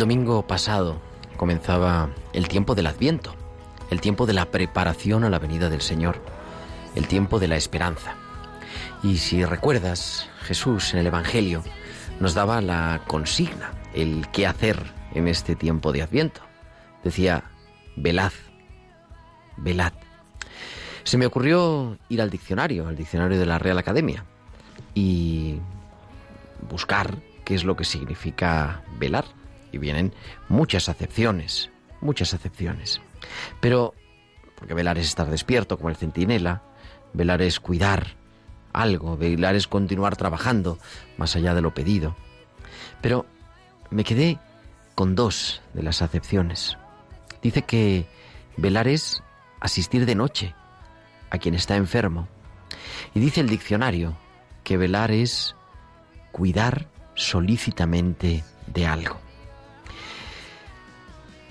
Domingo pasado comenzaba el tiempo del Adviento, el tiempo de la preparación a la venida del Señor, el tiempo de la esperanza. Y si recuerdas, Jesús en el Evangelio nos daba la consigna, el qué hacer en este tiempo de Adviento. Decía, velad, velad. Se me ocurrió ir al diccionario, al diccionario de la Real Academia, y buscar qué es lo que significa velar. Y vienen muchas acepciones, muchas acepciones. Pero, porque velar es estar despierto como el centinela, velar es cuidar algo, velar es continuar trabajando más allá de lo pedido. Pero me quedé con dos de las acepciones. Dice que velar es asistir de noche a quien está enfermo. Y dice el diccionario que velar es cuidar solícitamente de algo.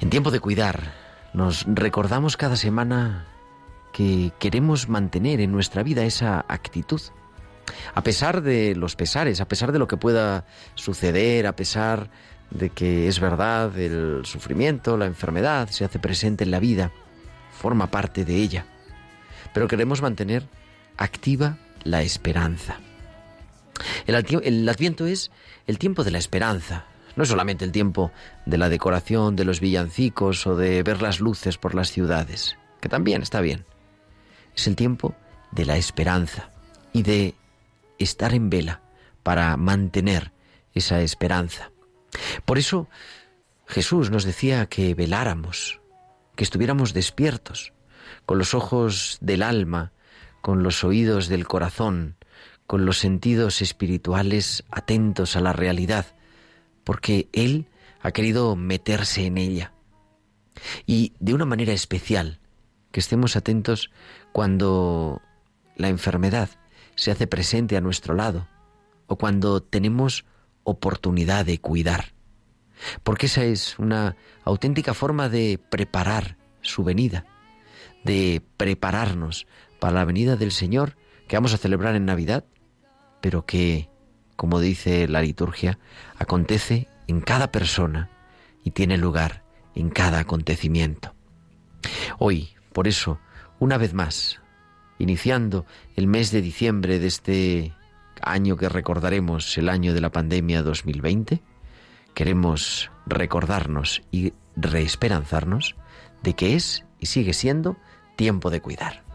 En tiempo de cuidar, nos recordamos cada semana que queremos mantener en nuestra vida esa actitud. A pesar de los pesares, a pesar de lo que pueda suceder, a pesar de que es verdad el sufrimiento, la enfermedad se hace presente en la vida, forma parte de ella. Pero queremos mantener activa la esperanza. El, adviento es el tiempo de la esperanza, no es solamente el tiempo de la decoración, de los villancicos o de ver las luces por las ciudades, que también está bien. Es el tiempo de la esperanza y de estar en vela para mantener esa esperanza. Por eso Jesús nos decía que veláramos, que estuviéramos despiertos, con los ojos del alma, con los oídos del corazón, con los sentidos espirituales atentos a la realidad, porque Él ha querido meterse en ella. Y de una manera especial, que estemos atentos cuando la enfermedad se hace presente a nuestro lado o cuando tenemos oportunidad de cuidar. Porque esa es una auténtica forma de preparar su venida, de prepararnos para la venida del Señor que vamos a celebrar en Navidad, pero que, como dice la liturgia, acontece en cada persona y tiene lugar en cada acontecimiento. Hoy, por eso, una vez más, iniciando el mes de diciembre de este año que recordaremos, el año de la pandemia 2020, queremos recordarnos y reesperanzarnos de que es y sigue siendo tiempo de cuidar.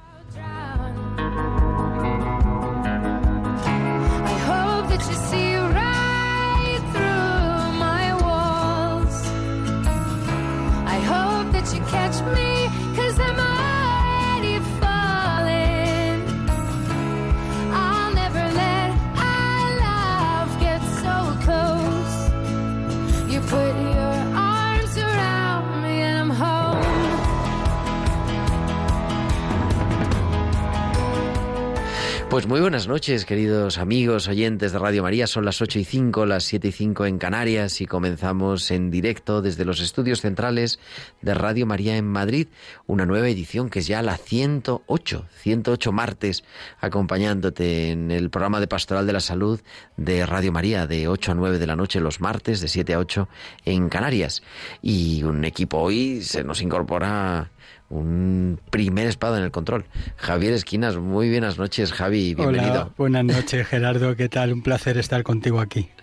Pues muy buenas noches, queridos amigos, oyentes de Radio María. Son las 8 y 5, las 7 y 5 en Canarias y comenzamos en directo desde los estudios centrales de Radio María en Madrid, una nueva edición que es ya la 108, 108 martes, acompañándote en el programa de Pastoral de la Salud de Radio María de 8 a 9 de la noche los martes, de 7 a 8 en Canarias. Y un equipo hoy se nos incorpora un primer espada en el control. Javier Esquinas, muy buenas noches, Javi, bienvenido. Hola, buenas noches, Gerardo, ¿qué tal? Un placer estar contigo aquí.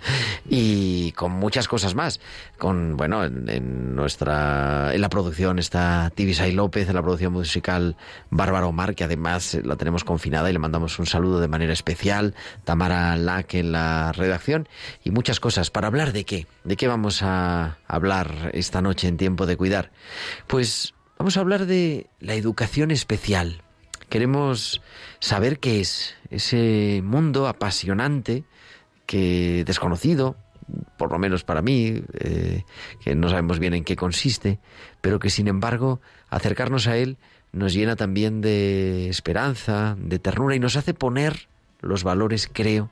Y con muchas cosas más. Con, bueno, en, nuestra, en la producción está Tibisay López, en la producción musical Bárbara Omar, que además la tenemos confinada y le mandamos un saludo de manera especial. Tamara Lack en la redacción y muchas cosas. ¿Para hablar de qué? ¿De qué vamos a hablar esta noche en tiempo de cuidar? Pues Vamos a hablar de la educación especial. Queremos saber qué es ese mundo apasionante que desconocido, por lo menos para mí, eh, que no sabemos bien en qué consiste, pero que sin embargo acercarnos a él nos llena también de esperanza, de ternura y nos hace poner los valores, creo,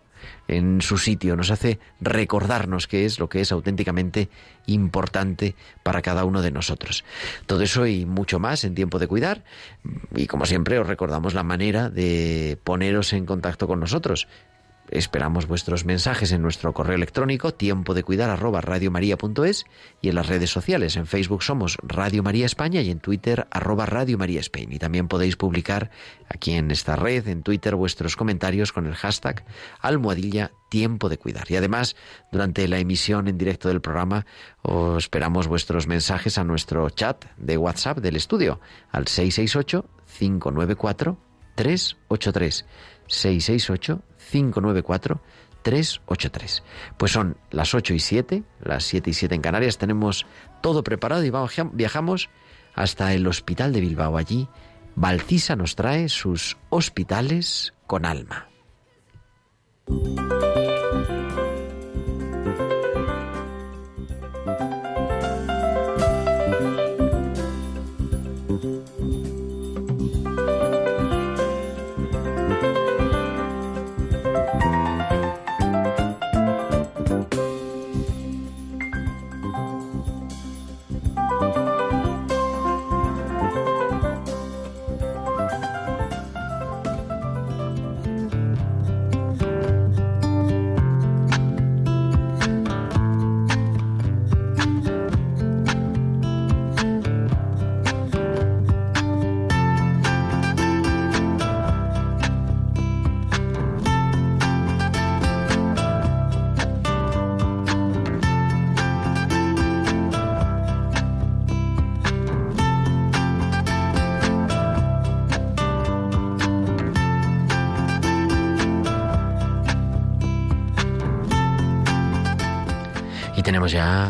en su sitio, nos hace recordarnos qué es lo que es auténticamente importante para cada uno de nosotros. Todo eso y mucho más en tiempo de cuidar y como siempre os recordamos la manera de poneros en contacto con nosotros. Esperamos vuestros mensajes en nuestro correo electrónico tiempo de cuidar arroba radiomaria.es y en las redes sociales. En Facebook somos Radio María España y en Twitter arroba Radio María Spain. Y también podéis publicar aquí en esta red, en Twitter, vuestros comentarios con el hashtag almohadilla tiempo de cuidar. Y además, durante la emisión en directo del programa, os esperamos vuestros mensajes a nuestro chat de WhatsApp del estudio al 668 594 383 668 594 383. Pues son las 8 y 7, las 7 y 7 en Canarias. Tenemos todo preparado y vamos, viajamos hasta el Hospital de Bilbao. Allí, Valcisa nos trae sus hospitales con alma.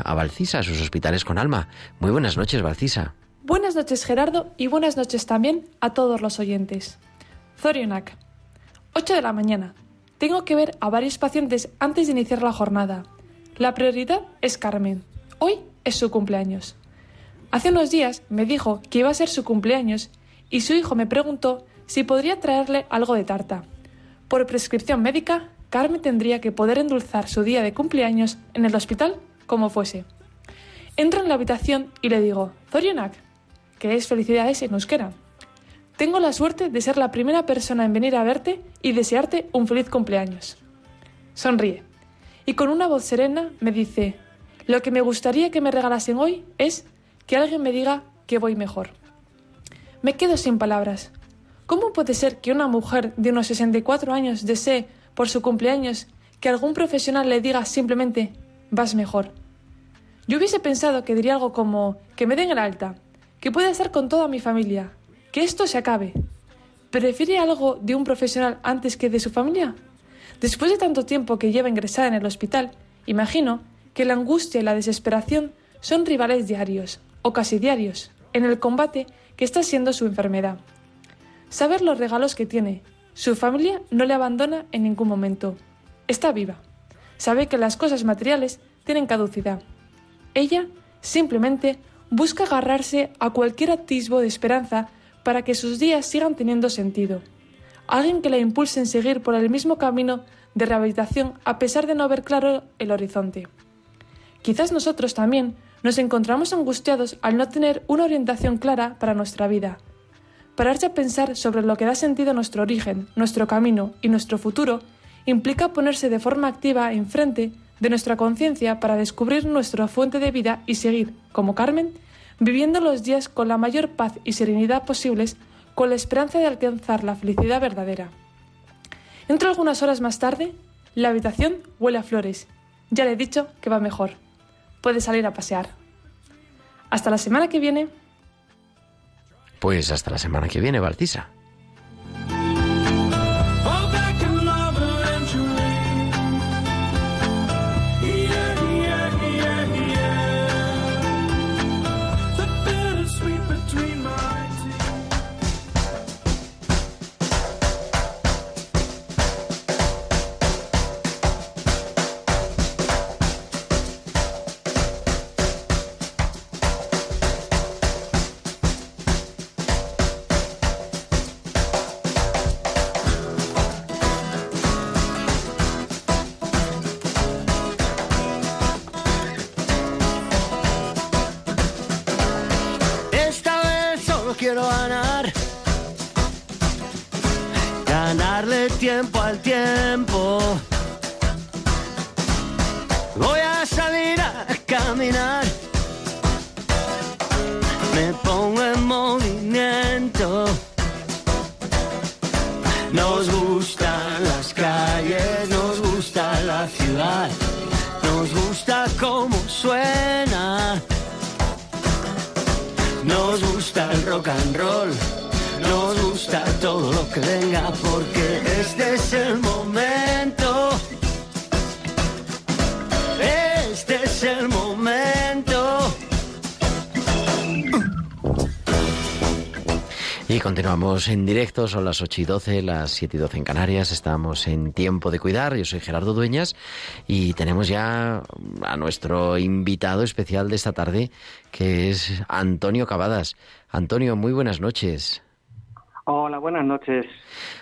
A Valcisa, a sus hospitales con alma. Muy buenas noches, Valcisa. Buenas noches, Gerardo, y buenas noches también a todos los oyentes. Zorionak, 8 de la mañana. Tengo que ver a varios pacientes antes de iniciar la jornada. La prioridad es Carmen. Hoy es su cumpleaños. Hace unos días me dijo que iba a ser su cumpleaños y su hijo me preguntó si podría traerle algo de tarta. Por prescripción médica, Carmen tendría que poder endulzar su día de cumpleaños en el hospital como fuese. Entro en la habitación y le digo, Zorionak, que es felicidades en euskera. Tengo la suerte de ser la primera persona en venir a verte y desearte un feliz cumpleaños. Sonríe y con una voz serena me dice, lo que me gustaría que me regalasen hoy es que alguien me diga que voy mejor. Me quedo sin palabras. ¿Cómo puede ser que una mujer de unos 64 años desee, por su cumpleaños, que algún profesional le diga simplemente vas mejor? Yo hubiese pensado que diría algo como que me den el alta, que pueda estar con toda mi familia, que esto se acabe. ¿Prefiere algo de un profesional antes que de su familia? Después de tanto tiempo que lleva ingresada en el hospital, imagino que la angustia y la desesperación son rivales diarios, o casi diarios, en el combate que está siendo su enfermedad. Saber los regalos que tiene, su familia no le abandona en ningún momento. Está viva. Sabe que las cosas materiales tienen caducidad ella simplemente busca agarrarse a cualquier atisbo de esperanza para que sus días sigan teniendo sentido. alguien que la impulse en seguir por el mismo camino de rehabilitación a pesar de no ver claro el horizonte. Quizás nosotros también nos encontramos angustiados al no tener una orientación clara para nuestra vida. Pararse a pensar sobre lo que da sentido a nuestro origen, nuestro camino y nuestro futuro implica ponerse de forma activa enfrente de nuestra conciencia para descubrir nuestra fuente de vida y seguir, como Carmen, viviendo los días con la mayor paz y serenidad posibles con la esperanza de alcanzar la felicidad verdadera. Entro algunas horas más tarde, la habitación huele a flores. Ya le he dicho que va mejor. Puede salir a pasear. Hasta la semana que viene. Pues hasta la semana que viene, Baltisa. Y continuamos en directo, son las 8 y 12, las 7 y 12 en Canarias, estamos en tiempo de cuidar, yo soy Gerardo Dueñas y tenemos ya a nuestro invitado especial de esta tarde, que es Antonio Cavadas. Antonio, muy buenas noches. Hola, buenas noches.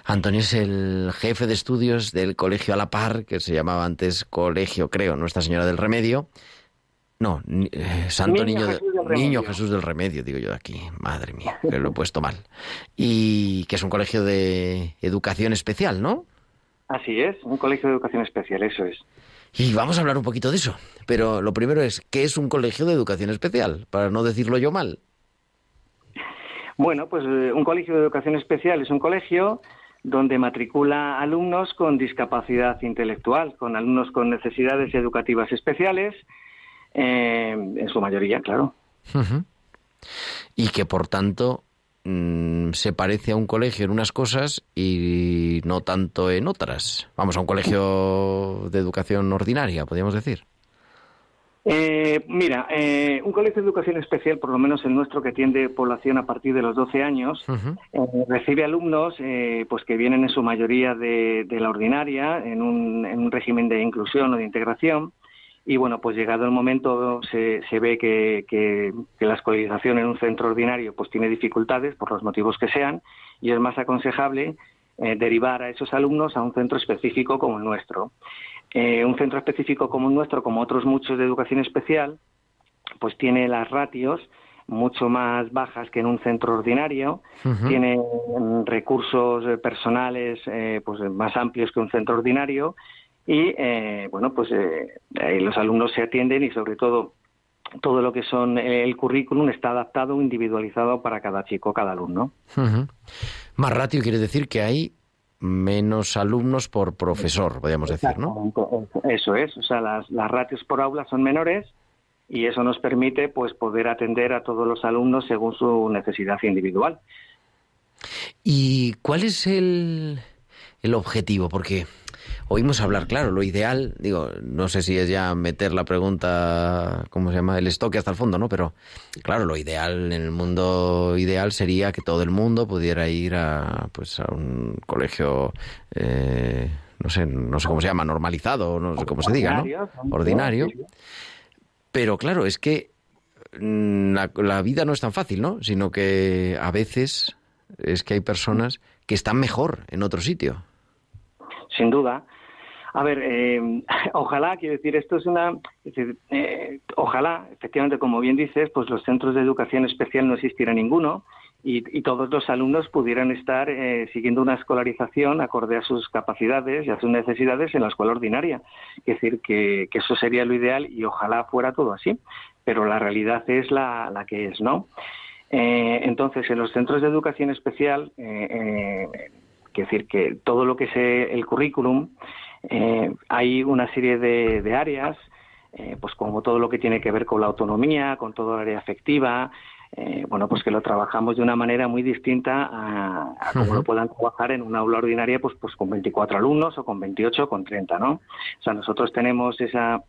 Antonio es el jefe de estudios del Colegio A la Par, que se llamaba antes Colegio, creo, Nuestra Señora del Remedio. No, eh, Santo Niño, Jesús Niño Jesús del Remedio, digo yo aquí. Madre mía, que lo he puesto mal. Y que es un colegio de educación especial, ¿no? Así es, un colegio de educación especial, eso es. Y vamos a hablar un poquito de eso. Pero lo primero es, ¿qué es un colegio de educación especial? Para no decirlo yo mal. Bueno, pues eh, un colegio de educación especial es un colegio donde matricula alumnos con discapacidad intelectual, con alumnos con necesidades educativas especiales, eh, en su mayoría, claro. Y que, por tanto, mm, se parece a un colegio en unas cosas y no tanto en otras. Vamos, a un colegio de educación ordinaria, podríamos decir. Eh, mira, eh, un colegio de educación especial, por lo menos el nuestro, que atiende población a partir de los 12 años, eh, recibe alumnos pues que vienen en su mayoría de, la ordinaria, en un, régimen de inclusión o de integración. Y bueno, pues llegado el momento se, ve que, que, la escolarización en un centro ordinario pues tiene dificultades por los motivos que sean y es más aconsejable derivar a esos alumnos a un centro específico como el nuestro. Eh, un centro específico como el nuestro, como otros muchos de educación especial, pues tiene las ratios mucho más bajas que en un centro ordinario, tiene mm, recursos eh, personales eh, pues más amplios que un centro ordinario y bueno pues los alumnos se atienden y sobre todo todo lo que son el currículum está adaptado individualizado para cada chico cada alumno más ratio quiere decir que hay menos alumnos por profesor, podríamos decir, ¿no? Eso es, o sea, las, las ratios por aula son menores y eso nos permite pues poder atender a todos los alumnos según su necesidad individual. ¿Y cuál es el, el objetivo? Porque oímos hablar, claro, lo ideal, digo, no sé si es ya meter la pregunta, ¿cómo se llama? El estoque hasta el fondo, ¿no? Pero, claro, lo ideal, en el mundo ideal sería que todo el mundo pudiera ir a, pues, a un colegio, eh, no sé, no sé cómo se llama, normalizado, no sé cómo se diga, ¿no? Ordinario. Pero claro, es que mm, la vida no es tan fácil, ¿no? Sino que a veces es que hay personas que están mejor en otro sitio. Sin duda. A ver, eh, ojalá, quiero decir, esto es una. Eh, ojalá, efectivamente, como bien dices, pues los centros de educación especial no existiera ninguno y, todos los alumnos pudieran estar eh, siguiendo una escolarización acorde a sus capacidades y a sus necesidades en la escuela ordinaria. Es decir, que, eso sería lo ideal y ojalá fuera todo así, pero la realidad es la, la que es, ¿no? Entonces, en los centros de educación especial, eh, decir que todo lo que es el currículum, hay una serie de, de áreas, pues como todo lo que tiene que ver con la autonomía, con todo el área afectiva, eh, bueno, pues que lo trabajamos de una manera muy distinta a, como lo puedan trabajar en una aula ordinaria, pues, pues con 24 alumnos o con 28 o con 30, ¿no? O sea, nosotros tenemos esa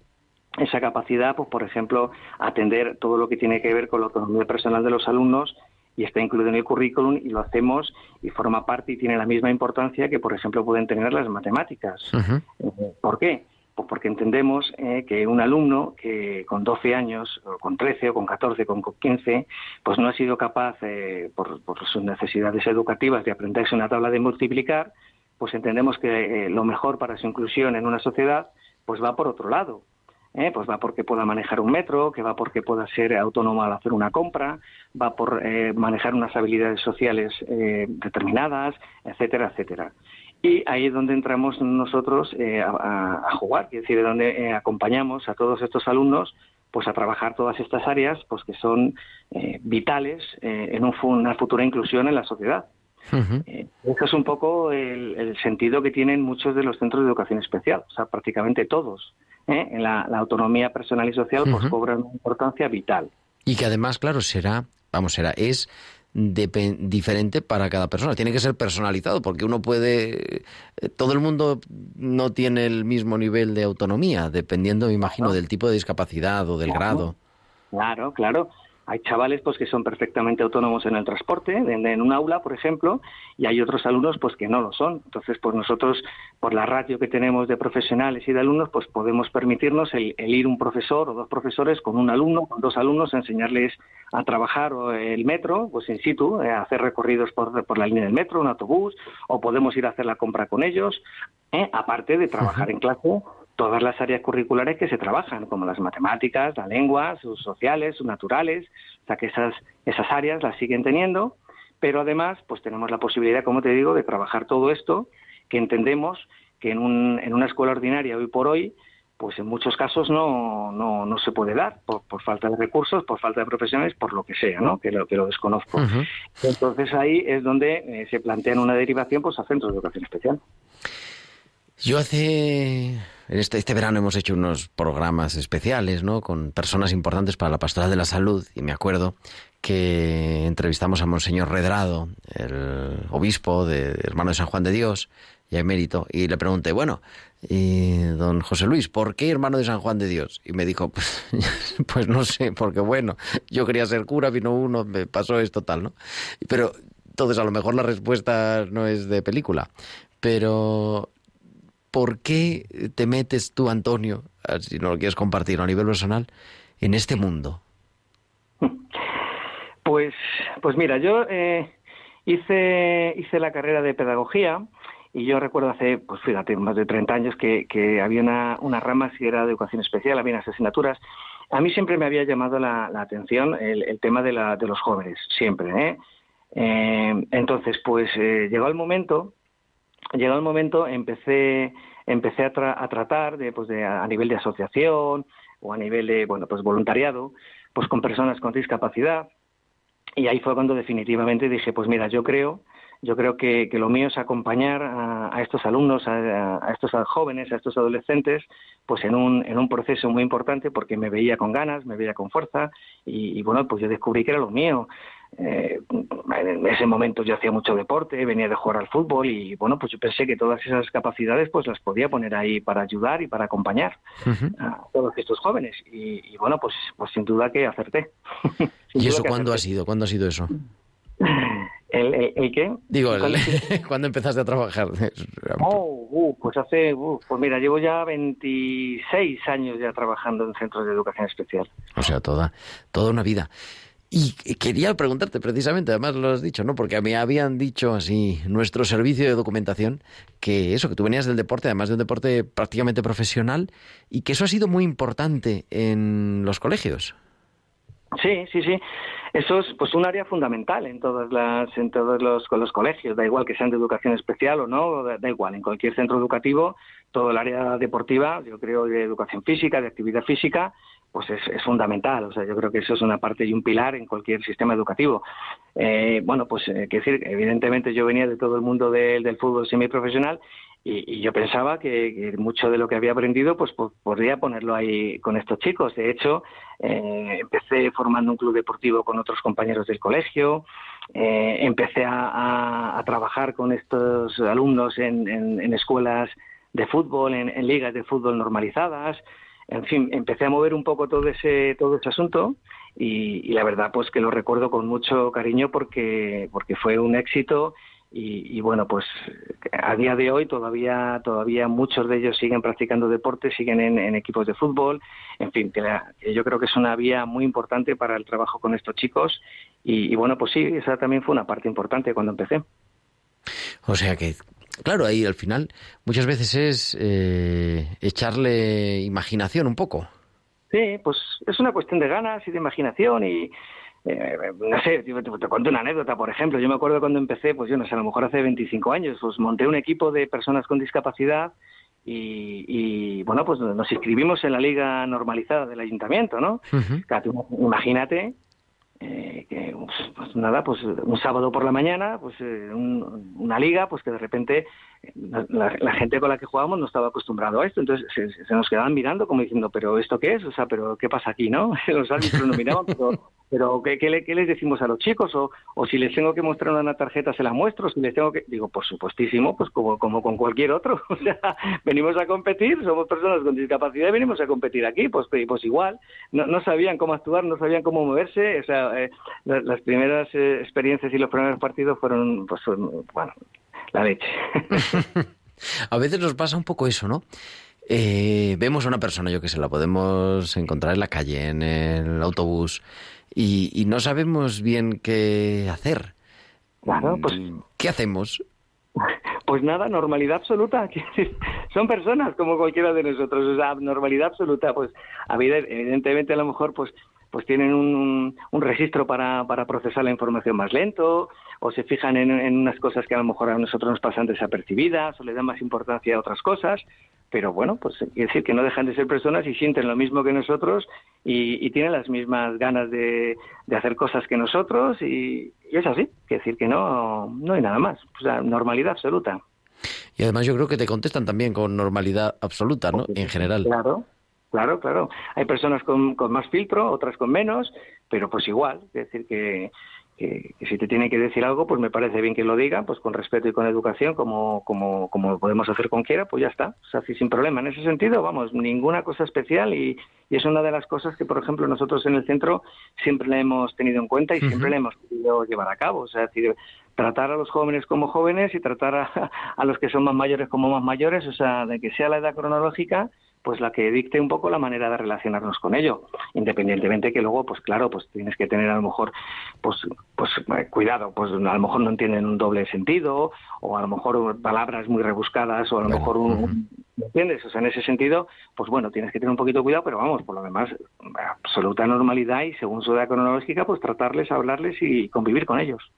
esa capacidad, pues por ejemplo, atender todo lo que tiene que ver con la autonomía personal de los alumnos y está incluido en el currículum y lo hacemos y forma parte y tiene la misma importancia que, por ejemplo, pueden tener las matemáticas. Eh, ¿Por qué? Pues porque entendemos eh, que un alumno que con 12 años, o con 13, o con 14, con 15, pues no ha sido capaz, eh, por, sus necesidades educativas, de aprenderse una tabla de multiplicar, pues entendemos que eh, lo mejor para su inclusión en una sociedad, pues va por otro lado. Pues va porque pueda manejar un metro, que va porque pueda ser autónomo al hacer una compra, va por manejar unas habilidades sociales determinadas, etcétera, etcétera. Y ahí es donde entramos nosotros eh, a, jugar, es decir, donde eh, acompañamos a todos estos alumnos pues a trabajar todas estas áreas pues que son eh, vitales en una futura inclusión en la sociedad. Eso es un poco el, sentido que tienen muchos de los centros de educación especial, o sea, prácticamente todos. En la, autonomía personal y social pues cobran una importancia vital. Y que además, claro, será, vamos, será, es diferente para cada persona. Tiene que ser personalizado porque uno puede... Eh, todo el mundo no tiene el mismo nivel de autonomía, dependiendo, me imagino, del tipo de discapacidad o del grado. Claro, claro. Hay chavales pues que son perfectamente autónomos en el transporte, en, un aula, por ejemplo, y hay otros alumnos pues que no lo son. Entonces, pues nosotros, por la ratio que tenemos de profesionales y de alumnos, pues podemos permitirnos el, ir un profesor o dos profesores con un alumno, con dos alumnos, a enseñarles a trabajar el metro, pues in situ, eh, a hacer recorridos por, por, la línea del metro, un autobús, o podemos ir a hacer la compra con ellos, eh, aparte de trabajar en clase todas las áreas curriculares que se trabajan, como las matemáticas, la lengua, sus sociales, sus naturales, o sea que esas, esas áreas las siguen teniendo, pero además pues tenemos la posibilidad, como te digo, de trabajar todo esto que entendemos que en, un, en una escuela ordinaria hoy por hoy pues en muchos casos no, no, no se puede dar por, por, falta de recursos, por falta de profesionales, por lo que sea, ¿no? que, lo, que lo desconozco. Entonces ahí es donde eh, se plantean una derivación pues, a centros de educación especial. Yo hace este, este verano hemos hecho unos programas especiales, ¿no? Con personas importantes para la pastoral de la salud y me acuerdo que entrevistamos a Monseñor Redrado, el obispo de Hermano de San Juan de Dios, y emérito, y le pregunté, bueno, don José Luis, ¿por qué hermano de San Juan de Dios? Y me dijo, pues, pues no sé, porque bueno, yo quería ser cura, vino uno, me pasó esto tal, ¿no? Pero entonces a lo mejor la respuesta no es de película, pero ¿por qué te metes tú, Antonio, si no lo quieres compartir a nivel personal, en este mundo? Pues, pues mira, yo eh, hice, hice la carrera de pedagogía y yo recuerdo hace, pues fíjate, más de 30 años que, había una, una rama si era de educación especial, había unas asignaturas. A mí siempre me había llamado la, atención el, tema de, la, de los jóvenes, siempre. ¿eh? Eh, entonces, pues llegó el momento llegado el momento empecé empecé a, a tratar de, pues de, a nivel de asociación o a nivel de bueno pues voluntariado pues con personas con discapacidad y ahí fue cuando definitivamente dije pues mira yo creo yo creo que, que lo mío es acompañar a, estos alumnos, a, a, estos jóvenes, a estos adolescentes, pues en un, en un proceso muy importante porque me veía con ganas, me veía con fuerza y bueno, pues yo descubrí que era lo mío. Eh, en ese momento yo hacía mucho deporte, venía de jugar al fútbol y bueno, pues yo pensé que todas esas capacidades pues las podía poner ahí para ayudar y para acompañar a todos estos jóvenes y, bueno, pues, pues sin duda que acerté. ¿Y eso cuándo ha sido? ¿Cuándo ha sido eso? ¿El, el, qué? Digo, ¿cuándo empezaste a trabajar? Oh, uh, pues hace, uh, pues mira, llevo ya 26 años ya trabajando en centros de educación especial. O sea, toda, toda una vida. Y quería preguntarte precisamente, además lo has dicho, ¿no? Porque me habían dicho así, nuestro servicio de documentación, que eso, que tú venías del deporte, además de un deporte prácticamente profesional, y que eso ha sido muy importante en los colegios. Sí, sí, sí. Eso es pues un área fundamental en todas las en todos los, los colegios, da igual que sean de educación especial o no, da, igual, en cualquier centro educativo, todo el área deportiva, yo creo de educación física, de actividad física, pues es, es, fundamental. O sea, yo creo que eso es una parte y un pilar en cualquier sistema educativo. Eh, bueno, pues eh, decir, evidentemente yo venía de todo el mundo del fútbol semiprofesional y, y yo pensaba que, mucho de lo que había aprendido pues podría ponerlo ahí con estos chicos. De hecho, eh, empecé formando un club deportivo con otros compañeros del colegio, eh, empecé a, a, trabajar con estos alumnos en, en, en escuelas de fútbol, en, en ligas de fútbol normalizadas en fin, empecé a mover un poco todo ese, todo ese asunto y, la verdad pues que lo recuerdo con mucho cariño porque, porque fue un éxito y, bueno pues a día de hoy todavía todavía muchos de ellos siguen practicando deporte siguen en, equipos de fútbol. En fin que, yo creo que es una vía muy importante para el trabajo con estos chicos y, y bueno pues sí esa también fue una parte importante cuando empecé. O sea que Claro, ahí al final muchas veces es eh, echarle imaginación un poco. Sí, pues es una cuestión de ganas y de imaginación y, eh, no sé, te, te, cuento una anécdota, por ejemplo. Yo me acuerdo cuando empecé, pues yo no sé, a lo mejor hace 25 años, pues monté un equipo de personas con discapacidad y, y bueno, pues nos inscribimos en la liga normalizada del ayuntamiento, ¿no? Imagínate eh, que pues, pues, nada pues un sábado por la mañana pues eh, una liga pues que de repente eh, la, gente con la que jugábamos no estaba acostumbrado a esto. Entonces se, nos quedaban mirando como diciendo pero esto qué es o sea pero qué pasa aquí no los árbitros no miraban pero pero ¿qué, qué, les decimos a los chicos? O, o si les tengo que mostrar una tarjeta, se la muestro. Si les tengo que. Digo, por supuestísimo, pues como, como con cualquier otro. O sea, venimos a competir, somos personas con discapacidad y venimos a competir aquí. Pues, pues igual. No, no sabían cómo actuar, no sabían cómo moverse. O sea, eh, las, primeras eh, experiencias y los primeros partidos fueron, pues, bueno, la leche. a veces nos pasa un poco eso, ¿no? Eh, vemos a una persona, yo que sé, la podemos encontrar en la calle, en el autobús y, no sabemos bien qué hacer. Claro, pues. ¿Qué hacemos? Pues nada, normalidad absoluta. Son personas como cualquiera de nosotros. O sea, normalidad absoluta. Pues, evidentemente, a lo mejor, pues pues tienen un, un registro para, para, procesar la información más lento, o se fijan en, en, unas cosas que a lo mejor a nosotros nos pasan desapercibidas, o le dan más importancia a otras cosas, pero bueno, pues quiere decir que no dejan de ser personas y sienten lo mismo que nosotros y, tienen las mismas ganas de, hacer cosas que nosotros y, es así, quiere decir que no, no hay nada más, o sea, normalidad absoluta. Y además yo creo que te contestan también con normalidad absoluta, ¿no? En general. Claro, claro, claro. Hay personas con, con más filtro, otras con menos, pero pues igual, es decir que que, si te tiene que decir algo, pues me parece bien que lo diga, pues con respeto y con educación, como, como, como podemos hacer con quiera, pues ya está, o sea, sin problema. En ese sentido, vamos, ninguna cosa especial y, y, es una de las cosas que, por ejemplo, nosotros en el centro siempre le hemos tenido en cuenta y siempre le hemos querido llevar a cabo, o sea, decir, tratar a los jóvenes como jóvenes y tratar a, a los que son más mayores como más mayores, o sea, de que sea la edad cronológica, pues la que dicte un poco la manera de relacionarnos con ello, independientemente que luego, pues claro, pues tienes que tener a lo mejor, pues, pues eh, cuidado, pues a lo mejor no entienden un doble sentido, o a lo mejor palabras muy rebuscadas, o a lo mejor un, ¿me entiendes? O sea, en ese sentido, pues bueno, tienes que tener un poquito de cuidado, pero vamos, por lo demás, absoluta normalidad y según su edad cronológica, pues tratarles, hablarles y convivir con ellos.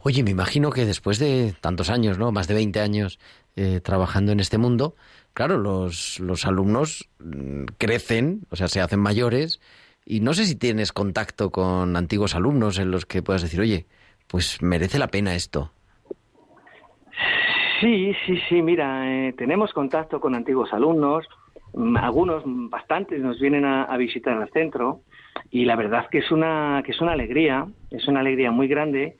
Oye, me imagino que después de tantos años, ¿no? Más de 20 años eh, trabajando en este mundo, claro, los, los alumnos mm, crecen, o sea, se hacen mayores, y no sé si tienes contacto con antiguos alumnos en los que puedas decir, oye, pues merece la pena esto. Sí, sí, sí, mira, eh, tenemos contacto con antiguos alumnos, mm, algunos, mm, bastantes, nos vienen a, visitar al centro y la verdad que es una que es una alegría, es una alegría muy grande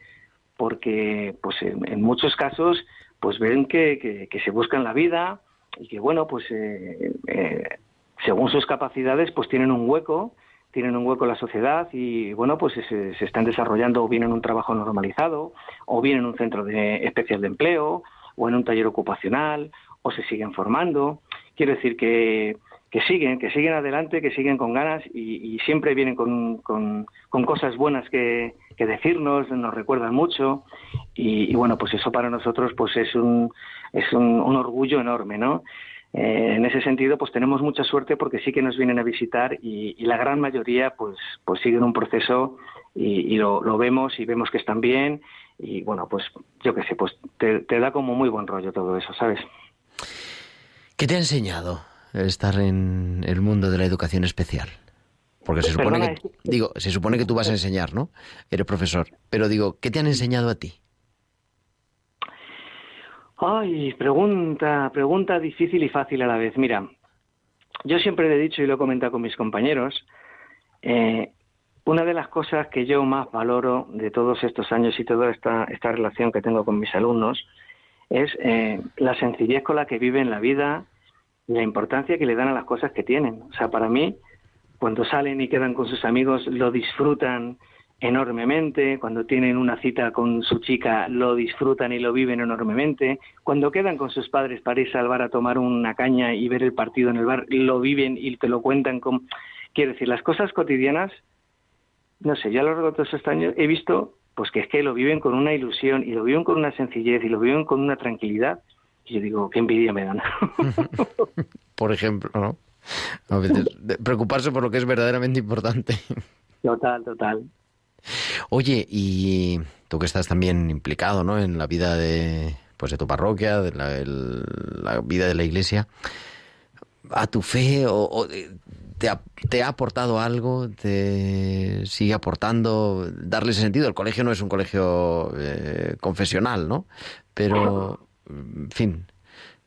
porque, pues, en, muchos casos, pues ven que, que se buscan la vida, y que bueno pues eh, eh, según sus capacidades pues tienen un hueco tienen un hueco en la sociedad y bueno pues se, están desarrollando o bien en un trabajo normalizado o bien en un centro de especial de empleo o en un taller ocupacional o se siguen formando. Quiero decir que, que siguen, que siguen adelante, que siguen con ganas y, siempre vienen con, con, cosas buenas que, que, decirnos, nos recuerdan mucho. Y, bueno, pues eso para nosotros pues es un, es un, orgullo enorme, ¿no? Eh, en ese sentido, pues tenemos mucha suerte porque sí que nos vienen a visitar y, la gran mayoría pues, pues siguen un proceso y, lo, lo, vemos y vemos que están bien y bueno, pues yo qué sé, pues te, te da como muy buen rollo todo eso, ¿sabes? ¿Qué te ha enseñado estar en el mundo de la educación especial? Porque se supone que, digo, se supone que tú vas a enseñar, ¿no? Eres profesor. Pero digo, ¿qué te han enseñado a ti? Ay, pregunta, pregunta difícil y fácil a la vez. Mira, yo siempre le he dicho y lo he comentado con mis compañeros, eh, una de las cosas que yo más valoro de todos estos años y toda esta, esta relación que tengo con mis alumnos es eh, la sencillez con la que viven la vida y la importancia que le dan a las cosas que tienen. O sea, para mí, cuando salen y quedan con sus amigos, lo disfrutan enormemente, cuando tienen una cita con su chica, lo disfrutan y lo viven enormemente, cuando quedan con sus padres para ir al bar a tomar una caña y ver el partido en el bar, lo viven y te lo cuentan con... Quiero decir, las cosas cotidianas, no sé, ya a lo largo de todos estos años he visto pues que es que lo viven con una ilusión y lo viven con una sencillez y lo viven con una tranquilidad. Y yo digo, qué envidia me dan. por ejemplo, ¿no? A veces, preocuparse por lo que es verdaderamente importante. Total, total. Oye, y tú que estás también implicado, ¿no? En la vida de, pues de tu parroquia, de la, vida de la iglesia, a tu fe o, te, ha, te, ha, aportado algo, te sigue aportando, darle ese sentido. El colegio no es un colegio eh, confesional, ¿no? Pero, en fin,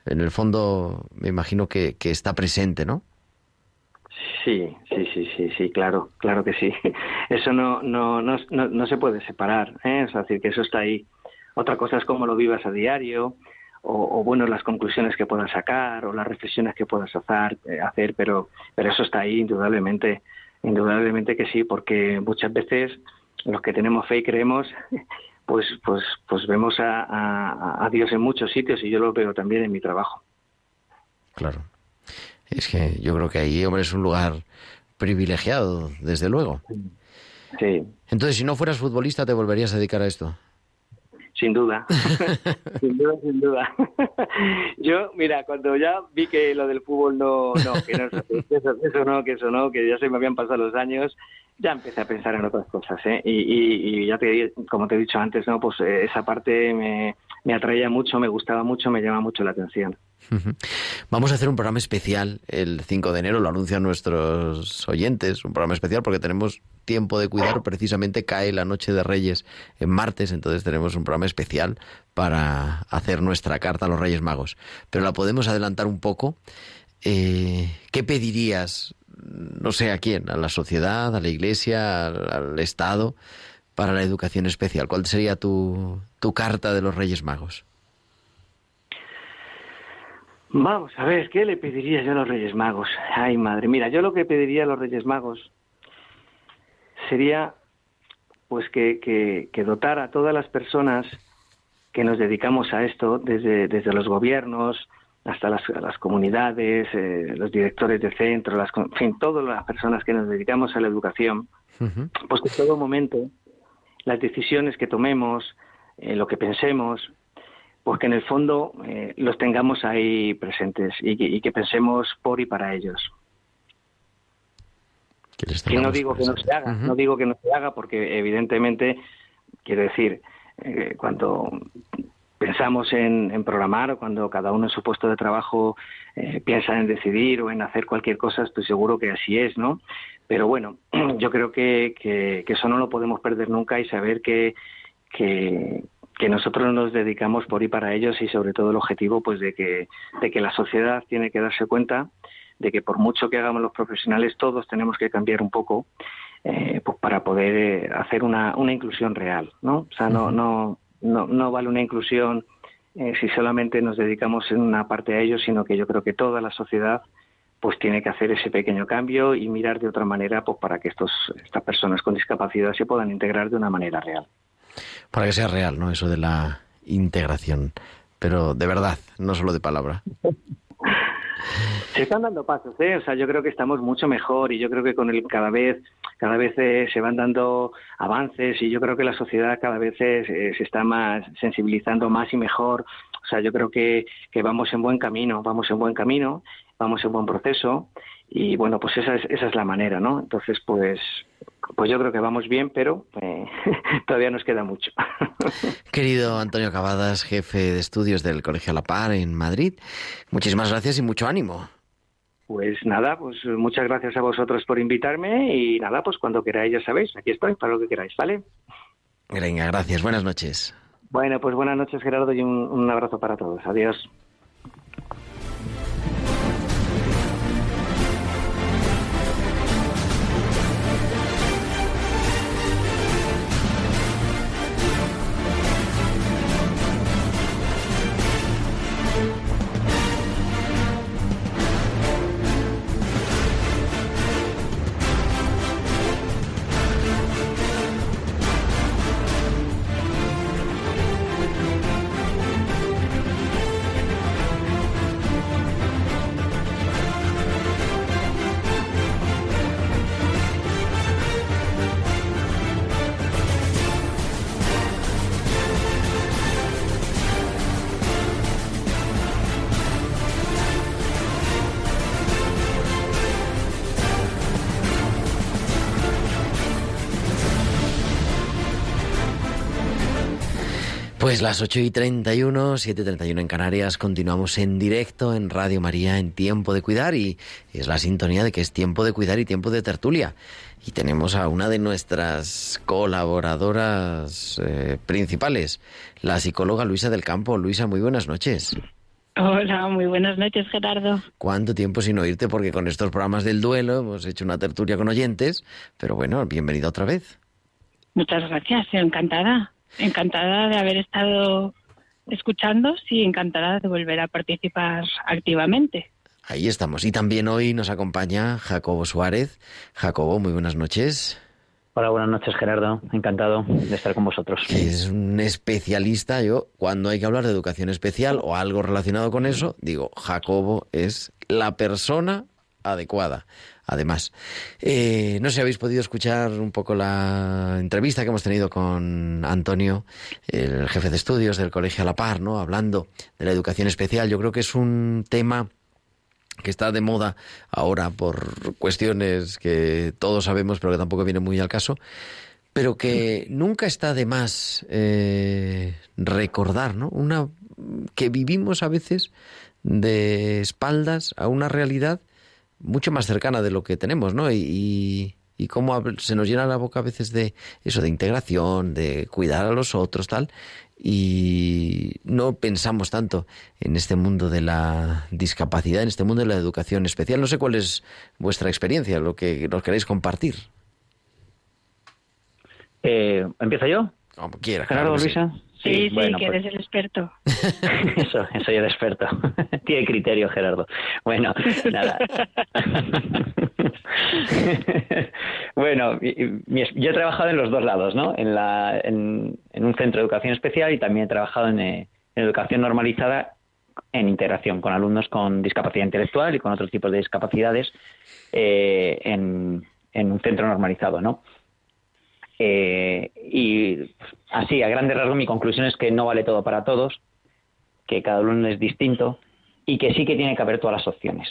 en el fondo me imagino que, que está presente, ¿no? Sí, sí, sí, sí, sí, claro, claro que sí. Eso no, no, no, no, se puede separar, ¿eh? es decir, que eso está ahí. Otra cosa es cómo lo vivas a diario, o, bueno, las conclusiones que puedas sacar, o las reflexiones que puedas hacer, eh, hacer pero, pero eso está ahí, indudablemente, indudablemente que sí, porque muchas veces los que tenemos fe y creemos, pues, pues, pues vemos a, a Dios en muchos sitios y yo lo veo también en mi trabajo. Claro. Es que yo creo que ahí, hombre, es un lugar privilegiado, desde luego. Sí. Entonces, si no fueras futbolista, ¿te volverías a dedicar a esto? Sin duda, sin duda, sin duda. Yo, mira, cuando ya vi que lo del fútbol no, no, que no, eso, eso no, que eso no, que ya se me habían pasado los años, ya empecé a pensar en otras cosas, ¿eh? Y, y, y ya te, como te he dicho antes, no, pues eh, esa parte me, me atraía mucho, me gustaba mucho, me llama mucho la atención. Vamos a hacer un programa especial el 5 de enero, lo anuncian nuestros oyentes, un programa especial porque tenemos tiempo de cuidar, precisamente cae la noche de Reyes en martes, entonces tenemos un programa especial para hacer nuestra carta a los Reyes Magos. Pero la podemos adelantar un poco. Eh, ¿Qué pedirías, no sé a quién, a la sociedad, a la iglesia, al, Estado, para la educación especial? ¿Cuál sería tu carta de los Reyes Magos? Vamos a ver, ¿qué le pediría yo a los Reyes Magos? Ay, madre, mira, yo lo que pediría a los Reyes Magos sería pues que, que, dotar a todas las personas que nos dedicamos a esto, desde, desde los gobiernos hasta las, las comunidades, eh, los directores de centro, las, en fin, todas las personas que nos dedicamos a la educación, pues que en todo momento las decisiones que tomemos, eh, lo que pensemos, porque en el fondo eh, los tengamos ahí presentes y que, pensemos por y para ellos. Que no digo que no se haga, no digo que no se haga porque evidentemente, quiero decir, eh, cuando pensamos en, programar o cuando cada uno en su puesto de trabajo eh, piensa en decidir o en hacer cualquier cosa, estoy seguro que así es, ¿no? Pero bueno, yo creo que, que, que eso no lo podemos perder nunca y saber que, que, que nosotros nos dedicamos por y para ellos y sobre todo el objetivo pues de que, de que la sociedad tiene que darse cuenta de que por mucho que hagamos los profesionales todos tenemos que cambiar un poco eh, pues para poder eh, hacer una, una inclusión real no o sea no no no, no vale una inclusión eh, si solamente nos dedicamos en una parte a ellos sino que yo creo que toda la sociedad pues tiene que hacer ese pequeño cambio y mirar de otra manera pues para que estos estas personas con discapacidad se puedan integrar de una manera real para que sea real, ¿no? Eso de la integración, pero de verdad, no solo de palabra. Se están dando pasos, ¿eh? O sea, yo creo que estamos mucho mejor y yo creo que con el cada vez, cada vez eh, se van dando avances y yo creo que la sociedad cada vez se está más sensibilizando más y mejor. O sea, yo creo que, que vamos en buen camino, vamos en buen camino, vamos en buen proceso y bueno, pues esa es, esa es la manera, ¿no? Entonces, pues, pues yo creo que vamos bien, pero eh, todavía nos queda mucho. Querido Antonio Cavadas, jefe de estudios del Colegio La Par en Madrid, muchísimas gracias y mucho ánimo. Pues nada, pues muchas gracias a vosotros por invitarme y nada, pues cuando queráis ya sabéis, aquí estoy para lo que queráis, ¿vale? Venga, gracias, buenas noches. Bueno, pues buenas noches Gerardo y un abrazo para todos. Adiós. Pues las 8 y 31, 7 y 31 en Canarias, continuamos en directo en Radio María en Tiempo de Cuidar y es la sintonía de que es tiempo de cuidar y tiempo de tertulia. Y tenemos a una de nuestras colaboradoras eh, principales, la psicóloga Luisa del Campo. Luisa, muy buenas noches. Hola, muy buenas noches, Gerardo. ¿Cuánto tiempo sin oírte? Porque con estos programas del duelo hemos hecho una tertulia con oyentes, pero bueno, bienvenida otra vez. Muchas gracias, encantada. Encantada de haber estado escuchando y encantada de volver a participar activamente. Ahí estamos. Y también hoy nos acompaña Jacobo Suárez. Jacobo, muy buenas noches. Hola, buenas noches Gerardo. Encantado de estar con vosotros. Es un especialista. Yo, cuando hay que hablar de educación especial o algo relacionado con eso, digo, Jacobo es la persona adecuada. Además, eh, no sé si habéis podido escuchar un poco la entrevista que hemos tenido con Antonio, el jefe de estudios del Colegio a la Par, ¿no? Hablando de la educación especial. Yo creo que es un tema que está de moda ahora por cuestiones que todos sabemos, pero que tampoco viene muy al caso, pero que nunca está de más eh, recordar, ¿no? Una que vivimos a veces de espaldas a una realidad mucho más cercana de lo que tenemos, ¿no? Y, y, cómo se nos llena la boca a veces de eso, de integración, de cuidar a los otros, tal, y no pensamos tanto en este mundo de la discapacidad, en este mundo de la educación especial. No sé cuál es vuestra experiencia, lo que nos queréis compartir. Eh, ¿Empiezo yo? Como quiera. Gerardo, Luisa. Sí, sí, que pues eres el experto. Eso, soy el experto. Tiene criterio, Gerardo. Bueno, nada. bueno, yo he trabajado en los dos lados, ¿no? En, la, en, un centro de educación especial y también he trabajado en, eh, educación normalizada en integración con alumnos con discapacidad intelectual y con otros tipos de discapacidades eh, en, en un centro normalizado, ¿no? Eh, y así, a grandes rasgos, mi conclusión es que no vale todo para todos, que cada uno es distinto y que sí que tiene que haber todas las opciones.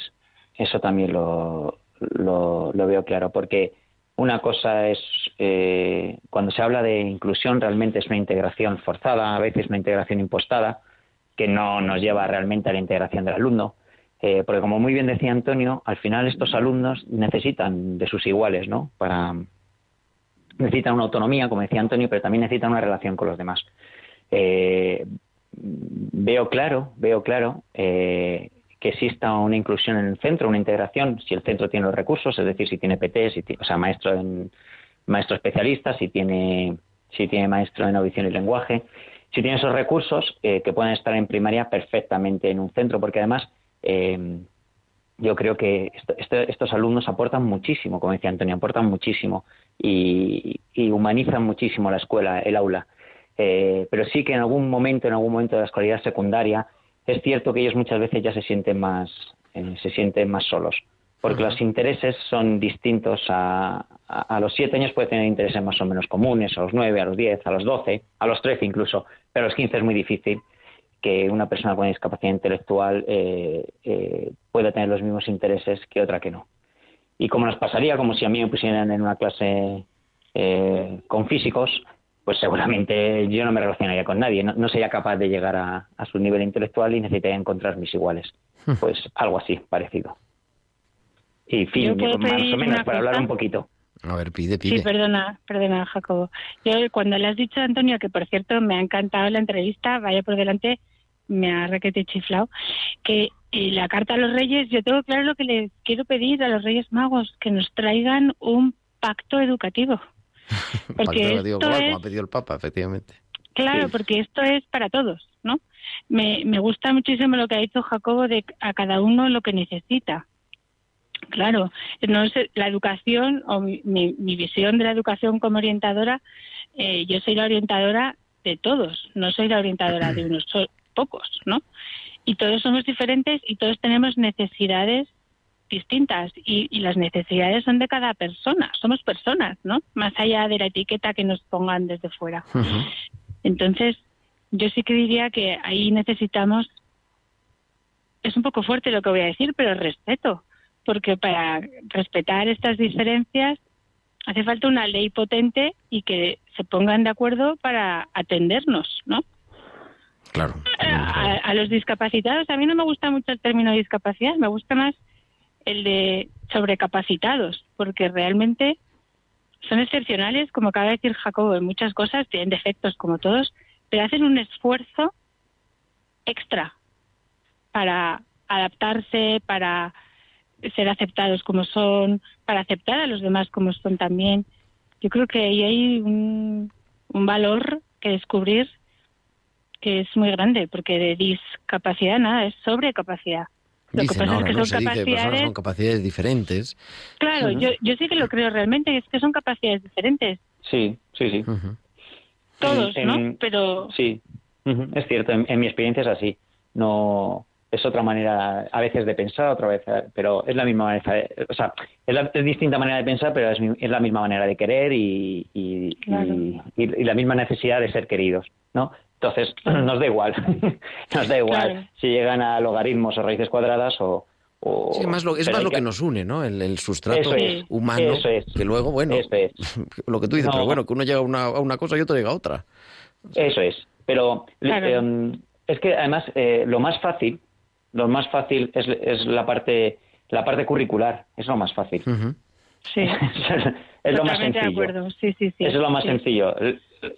Eso también lo, lo, veo claro, porque una cosa es, eh, cuando se habla de inclusión, realmente es una integración forzada, a veces una integración impostada, que no nos lleva realmente a la integración del alumno. Eh, porque como muy bien decía Antonio, al final estos alumnos necesitan de sus iguales, ¿no? Para, necesitan una autonomía, como decía Antonio, pero también necesitan una relación con los demás. Eh, veo claro, veo claro eh, que exista una inclusión en el centro, una integración, si el centro tiene los recursos, es decir, si tiene PT, si o sea, maestro en, maestro especialista, si tiene, si tiene maestro en audición y lenguaje, si tiene esos recursos eh, que pueden estar en primaria perfectamente en un centro, porque además yo creo que estos alumnos aportan muchísimo, como decía Antonio, aportan muchísimo y, humanizan muchísimo la escuela, el aula. Eh, pero sí que en algún momento, en algún momento de la escolaridad secundaria, es cierto que ellos muchas veces ya se sienten más, eh, se sienten más solos. Porque los intereses son distintos a, a, los siete años puede tener intereses más o menos comunes, a los nueve, a los diez, a los doce, a los trece incluso, pero a los quince es muy difícil que una persona con discapacidad intelectual eh, eh, pueda tener los mismos intereses que otra que no. Y como nos pasaría, como si a mí me pusieran en una clase eh, con físicos, pues seguramente yo no me relacionaría con nadie, no, sería capaz de llegar a, su nivel intelectual y necesitaría encontrar mis iguales. Hmm. Pues algo así, parecido. Y fin, más o menos, para hablar un poquito. A ver, pide, pide. Sí, perdona, perdona, Jacobo. Yo cuando le has dicho a Antonio, que por cierto me ha encantado la entrevista, vaya por delante, me ha requete chiflado, que la carta a los reyes, yo tengo claro lo que les quiero pedir a los reyes magos, que nos traigan un pacto educativo. Porque esto como ha pedido el Papa, efectivamente. Claro, porque esto es para todos, ¿no? Me, me gusta muchísimo lo que ha dicho Jacobo de a cada uno lo que necesita. Claro, no es la educación o mi, mi, visión de la educación como orientadora, eh, yo soy la orientadora de todos, no soy la orientadora de unos pocos, ¿no? Y todos somos diferentes y todos tenemos necesidades distintas y, y, las necesidades son de cada persona, somos personas, ¿no? Más allá de la etiqueta que nos pongan desde fuera. Entonces, yo sí que diría que ahí necesitamos, es un poco fuerte lo que voy a decir, pero respeto, porque para respetar estas diferencias hace falta una ley potente y que se pongan de acuerdo para atendernos, ¿no? Claro. A, los discapacitados, a mí no me gusta mucho el término discapacidad, me gusta más el de sobrecapacitados, porque realmente son excepcionales, como acaba de decir Jacobo, en muchas cosas, tienen defectos como todos, pero hacen un esfuerzo extra para adaptarse, para ser aceptados como son, para aceptar a los demás como son también. Yo creo que ahí hay un, valor que descubrir que es muy grande, porque de discapacidad nada, es sobrecapacidad. Lo que pasa es que son capacidades... con capacidades diferentes. Claro, yo, yo sí que lo creo realmente, es que son capacidades diferentes. Sí, sí, sí. Todos, ¿no? Pero... Sí, es cierto, en, mi experiencia es así. No, es otra manera a veces de pensar, otra vez, pero es la misma manera, o sea, es, la, distinta manera de pensar, pero es, es, la misma manera de querer y, y, la misma necesidad de ser queridos, ¿no? Entonces, nos da igual, nos da igual si llegan a logaritmos o raíces cuadradas o... sí, más lo, es más lo que... nos une, ¿no? El, sustrato humano, que luego, bueno, lo que tú dices, pero bueno, que uno llega a una, a una cosa y otro llega a otra. Eso es, pero em, es que además eh, lo más fácil lo más fácil es, es la parte la parte curricular, es lo más fácil. Sí. es lo más sencillo. Sí, sí, sí. es lo más sencillo.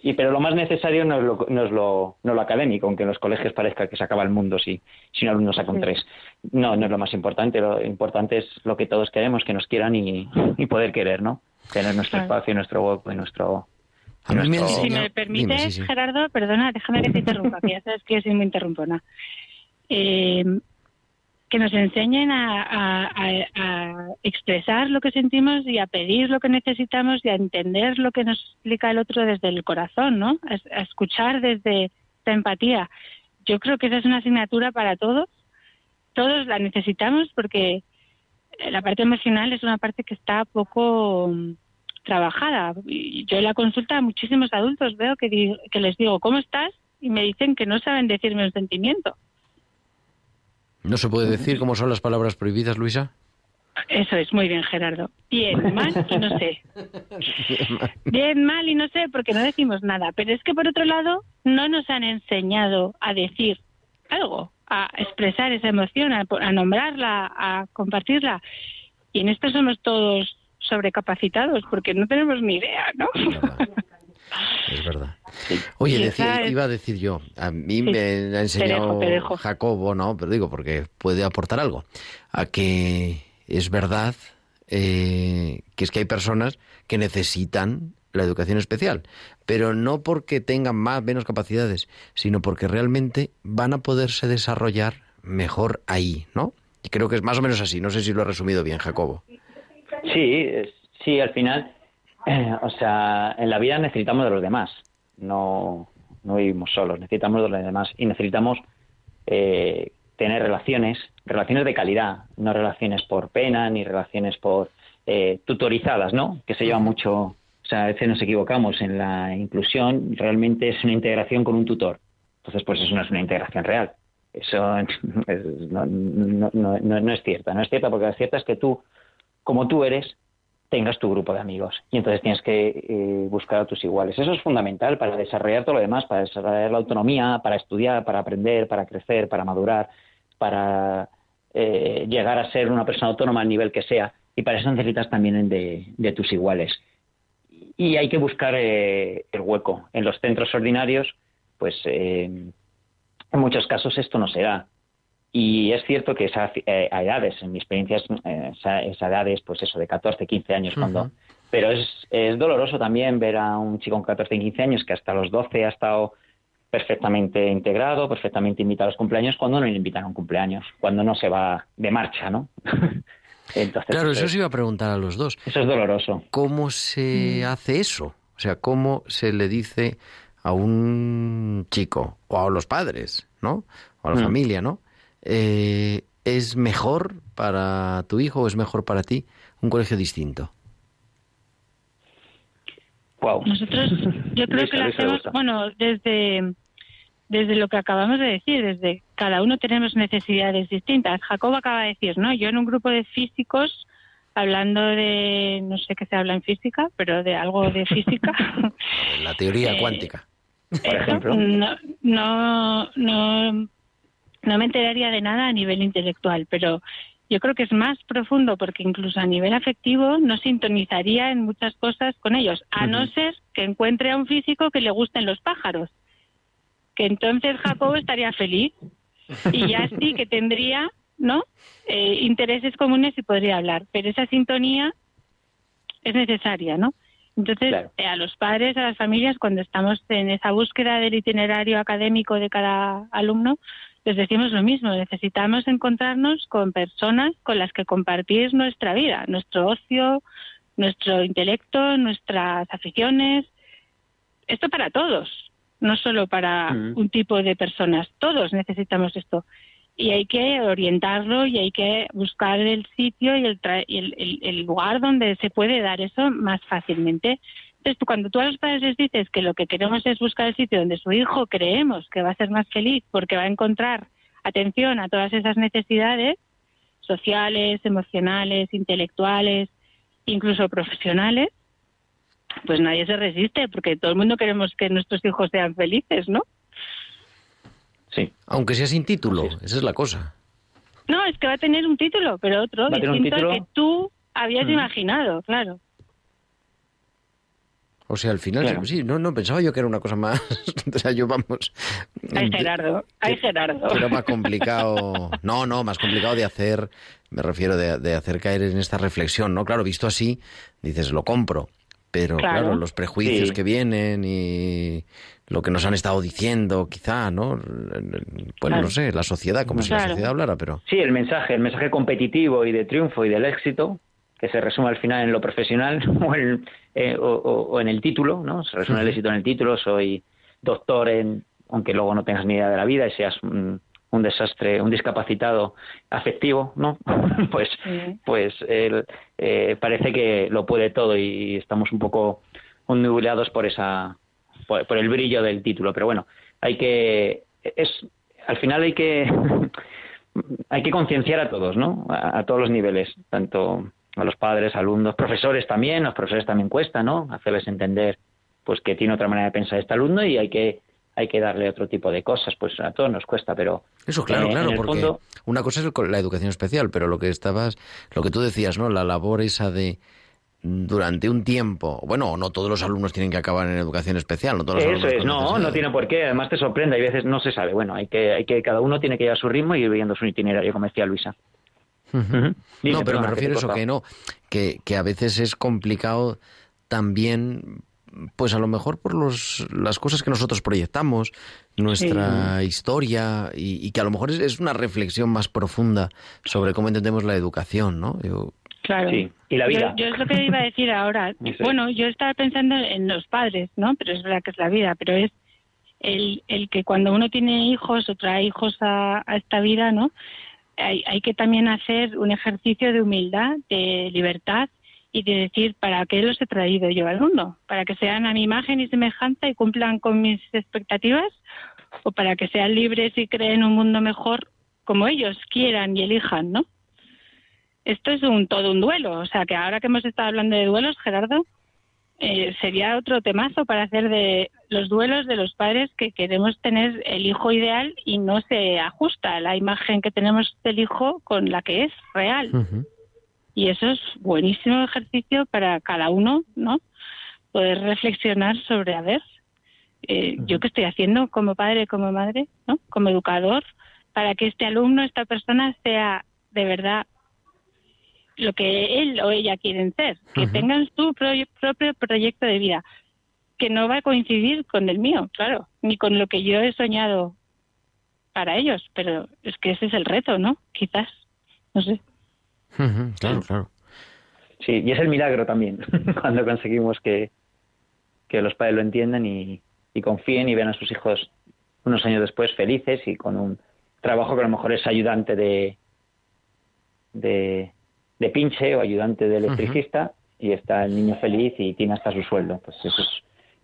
Y, pero lo más necesario no es lo, no es lo, no lo académico, aunque en los colegios parezca que se acaba el mundo si, si un alumno saca un tres. No, no es lo más importante. Lo importante es lo que todos queremos, que nos quieran y, y poder querer, ¿no? Tener nuestro espacio, nuestro hueco y nuestro, Si me permites, Gerardo, perdona, déjame que te interrumpa, que ya sabes que yo soy muy interrumpona eh, que nos enseñen a, expresar lo que sentimos y a pedir lo que necesitamos y a entender lo que nos explica el otro desde el corazón, ¿no? A, escuchar desde la empatía. Yo creo que esa es una asignatura para todos. Todos la necesitamos porque la parte emocional es una parte que está poco mm, trabajada. Yo la consulta a muchísimos adultos veo que, que les digo, ¿cómo estás? Y me dicen que no saben decirme un sentimiento. ¿No se puede decir cómo son las palabras prohibidas, Luisa? Eso es, muy bien, Gerardo. Bien, mal y no sé. Bien, mal y no sé, porque no decimos nada. Pero es que, por otro lado, no nos han enseñado a decir algo, a expresar esa emoción, a, nombrarla, a compartirla. Y en esto somos todos sobrecapacitados, porque no tenemos ni idea, ¿no? Es verdad. Oye, iba a decir yo, a mí me ha enseñado Jacobo, no, pero digo porque puede aportar algo, a que es verdad eh, que es que hay personas que necesitan la educación especial, pero no porque tengan más menos capacidades, sino porque realmente van a poderse desarrollar mejor ahí, ¿no? Y creo que es más o menos así. No sé si lo he resumido bien, Jacobo. Sí, sí, al final eh, o sea, en la vida necesitamos de los demás, no, no vivimos solos, necesitamos de los demás y necesitamos eh, tener relaciones, relaciones de calidad, no relaciones por pena ni relaciones por eh, tutorizadas, ¿no? Que se lleva mucho, o sea, a veces nos equivocamos en la inclusión, realmente es una integración con un tutor. Entonces, pues eso no es una integración real. Eso no, no, no, no, es cierta. No es cierta porque la cierta es que tú, como tú eres, tengas tu grupo de amigos. Y entonces tienes que eh, buscar a tus iguales. Eso es fundamental para desarrollar todo lo demás, para desarrollar la autonomía, para estudiar, para aprender, para crecer, para madurar, para eh, llegar a ser una persona autónoma al nivel que sea. Y para eso necesitas también de, de tus iguales. Y hay que buscar eh, el hueco. En los centros ordinarios, pues en muchos casos esto no se da. Y es cierto que esa, eh, a edades, en mi experiencia, eh, esa, esa, edades, pues eso, de 14, 15 años, cuando... Pero es, es doloroso también ver a un chico con 14, 15 años que hasta los 12 ha estado perfectamente integrado, perfectamente invitado a los cumpleaños, cuando no le invitan a un cumpleaños, cuando no se va de marcha, ¿no? Entonces, claro, eso pues, se iba a preguntar a los dos. Eso es doloroso. ¿Cómo se mm. hace eso? O sea, ¿cómo se le dice a un chico o a los padres, ¿no? O a la mm. familia, ¿no? Eh, ¿es mejor para tu hijo o es mejor para ti un colegio distinto? Wow. Nosotros, yo creo que lo hacemos, bueno, desde, desde lo que acabamos de decir, desde cada uno tenemos necesidades distintas. Jacob acaba de decir, ¿no? Yo en un grupo de físicos, hablando de, no sé qué se habla en física, pero de algo de física. La teoría eh, cuántica, por ejemplo. No, no, no no me enteraría de nada a nivel intelectual, pero yo creo que es más profundo porque incluso a nivel afectivo no sintonizaría en muchas cosas con ellos, a no ser que encuentre a un físico que le gusten los pájaros, que entonces Jacobo estaría feliz y ya sí que tendría, ¿no? Eh, intereses comunes y podría hablar, pero esa sintonía es necesaria, ¿no? Entonces, eh, a los padres, a las familias, cuando estamos en esa búsqueda del itinerario académico de cada alumno, les decimos lo mismo, necesitamos encontrarnos con personas con las que compartir nuestra vida, nuestro ocio, nuestro intelecto, nuestras aficiones. Esto para todos, no solo para mm. un tipo de personas, todos necesitamos esto. Y hay que orientarlo y hay que buscar el sitio y el, el lugar donde se puede dar eso más fácilmente. Entonces, cuando tú a los padres les dices que lo que queremos es buscar el sitio donde su hijo creemos que va a ser más feliz porque va a encontrar atención a todas esas necesidades sociales, emocionales, intelectuales, incluso profesionales, pues nadie se resiste porque todo el mundo queremos que nuestros hijos sean felices, ¿no? Sí. Aunque sea sin título, esa es la cosa. No, es que va a tener un título, pero otro distinto al que tú habías mm. imaginado, claro. O sea, al final, sí, no, no, pensaba yo que era una cosa más. o sea, yo vamos. Ay, Gerardo, ay, Gerardo. Pero más complicado. No, no, más complicado de hacer, me refiero de, hacer caer en esta reflexión, ¿no? Claro, visto así, dices, lo compro. Pero claro, los prejuicios que vienen y lo que nos han estado diciendo, quizá, ¿no? Bueno, no sé, la sociedad, como si la sociedad hablara, pero. Sí, el mensaje, el mensaje competitivo y de triunfo y del éxito, que se resume al final en lo profesional o, en, eh, o, en el título, ¿no? Se resume el éxito en el título, soy doctor en, aunque luego no tengas ni idea de la vida y seas un, desastre, un discapacitado afectivo, ¿no? pues, pues eh, parece que lo puede todo y estamos un poco ondulados por esa, por, el brillo del título. Pero bueno, hay que, es, al final hay que, hay que concienciar a todos, ¿no? a todos los niveles, tanto a los padres, alumnos, profesores también, los profesores también cuesta, ¿no? Hacerles entender pues que tiene otra manera de pensar este alumno y hay que hay que darle otro tipo de cosas, pues a todos nos cuesta, pero eso claro, claro, porque una cosa es la educación especial, pero lo que estabas, lo que tú decías, ¿no? La labor esa de durante un tiempo, bueno, no todos los alumnos tienen que acabar en educación especial, no todos los Eso no, no tiene por qué, además te sorprende, hay veces no se sabe, bueno, hay que, hay que, cada uno tiene que ir a su ritmo y ir viendo su itinerario, como decía Luisa. No, pero me refiero a eso, que no, que, que a veces es complicado también pues a lo mejor por los, las cosas que nosotros proyectamos, nuestra historia, y, que a lo mejor es, una reflexión más profunda sobre cómo entendemos la educación, ¿no? claro. y la vida. Yo, es lo que iba a decir ahora. Bueno, yo estaba pensando en los padres, ¿no? Pero es verdad que es la vida, pero es el, el que cuando uno tiene hijos o trae hijos a, a esta vida, ¿no? Hay, hay que también hacer un ejercicio de humildad, de libertad y de decir, ¿para qué los he traído yo al mundo? ¿Para que sean a mi imagen y semejanza y cumplan con mis expectativas? ¿O para que sean libres y creen un mundo mejor como ellos quieran y elijan, ¿no? Esto es un todo un duelo, o sea que ahora que hemos estado hablando de duelos, Gerardo, eh, sería otro temazo para hacer de los duelos de los padres que queremos tener el hijo ideal y no se ajusta la imagen que tenemos del hijo con la que es real. Y eso es buenísimo ejercicio para cada uno, ¿no? Poder reflexionar sobre, a ver, eh, yo qué estoy haciendo como padre, como madre, ¿no? Como educador, para que este alumno, esta persona sea de verdad lo que él o ella quieren ser, que tengan su propio proyecto de vida, que no va a coincidir con el mío, claro, ni con lo que yo he soñado para ellos, pero es que ese es el reto, ¿no? Quizás, no sé. claro, claro. Sí, y es el milagro también, cuando conseguimos que, que los padres lo entiendan y, y confíen y vean a sus hijos unos años después felices y con un trabajo que a lo mejor es ayudante de, de, de pinche o ayudante de electricista y está el niño feliz y tiene hasta su sueldo. Pues eso es,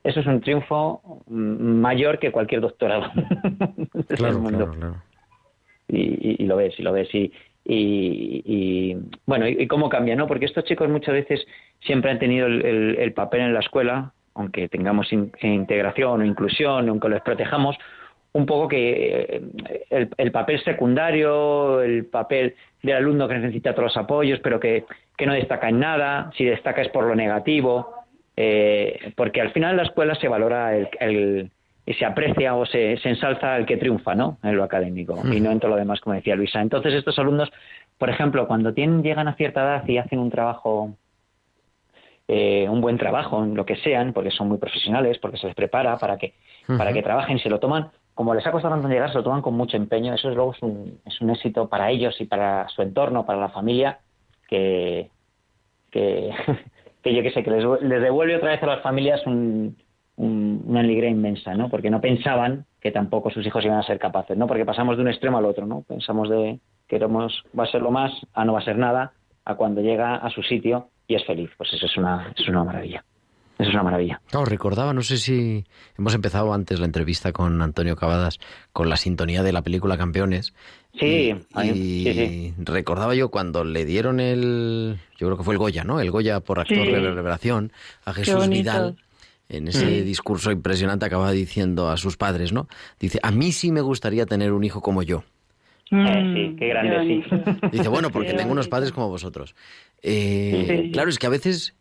eso es un triunfo mayor que cualquier doctorado claro, Claro, claro. Y, y, lo ves, y lo ves. Y, y, bueno, y, cómo cambia, ¿no? Porque estos chicos muchas veces siempre han tenido el, papel en la escuela, aunque tengamos integración o inclusión, aunque los protejamos, un poco que eh, el, papel secundario, el papel del alumno que necesita todos los apoyos, pero que, no destaca en nada, si destaca es por lo negativo, eh, porque al final en la escuela se valora el, y se aprecia o se, se, ensalza el que triunfa, ¿no? En lo académico y no en todo lo demás, como decía Luisa. Entonces estos alumnos, por ejemplo, cuando tienen, llegan a cierta edad y hacen un trabajo eh, un buen trabajo en lo que sean, porque son muy profesionales, porque se les prepara para que, para que trabajen, se lo toman como les ha costado tanto llegar, se lo toman con mucho empeño. Eso es luego es un, un éxito para ellos y para su entorno, para la familia, que, que, yo qué sé, que les, devuelve otra vez a las familias una alegría inmensa, ¿no? Porque no pensaban que tampoco sus hijos iban a ser capaces, ¿no? Porque pasamos de un extremo al otro, ¿no? Pensamos de queremos va a ser lo más, a no va a ser nada, a cuando llega a su sitio y es feliz. Pues eso es una, es una maravilla. Eso es una maravilla. No, recordaba, no sé si hemos empezado antes la entrevista con Antonio Cavadas con la sintonía de la película Campeones. Sí, y, recordaba yo cuando le dieron el, yo creo que fue el Goya, ¿no? El Goya por actor de revelación a Jesús Vidal. En ese discurso impresionante acaba diciendo a sus padres, ¿no? Dice, a mí sí me gustaría tener un hijo como yo. Eh, sí, qué grande, sí. Dice, bueno, porque tengo unos padres como vosotros. Eh, claro, es que a veces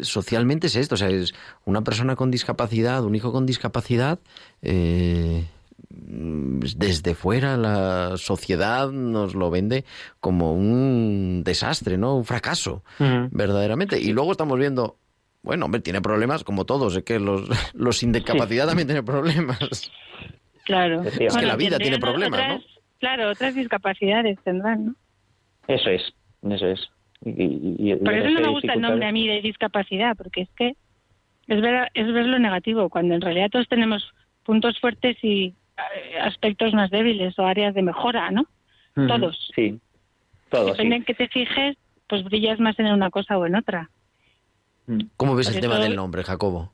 socialmente es esto, o sea, es una persona con discapacidad, un hijo con discapacidad, eh, desde fuera la sociedad nos lo vende como un desastre, ¿no? Un fracaso, verdaderamente. Y luego estamos viendo, bueno, hombre, tiene problemas como todos, es que los, los sin discapacidad también tienen problemas. Claro. Es que la vida tiene problemas, ¿no? Claro, otras discapacidades tendrán, ¿no? Eso es, eso es. Y, Por eso no me gusta el nombre a mí de discapacidad, porque es que es ver, es ver lo negativo, cuando en realidad todos tenemos puntos fuertes y eh, aspectos más débiles o áreas de mejora, ¿no? Todos. Sí, todos. Depende en que te fijes, pues brillas más en una cosa o en otra. ¿Cómo ves el tema del nombre, Jacobo?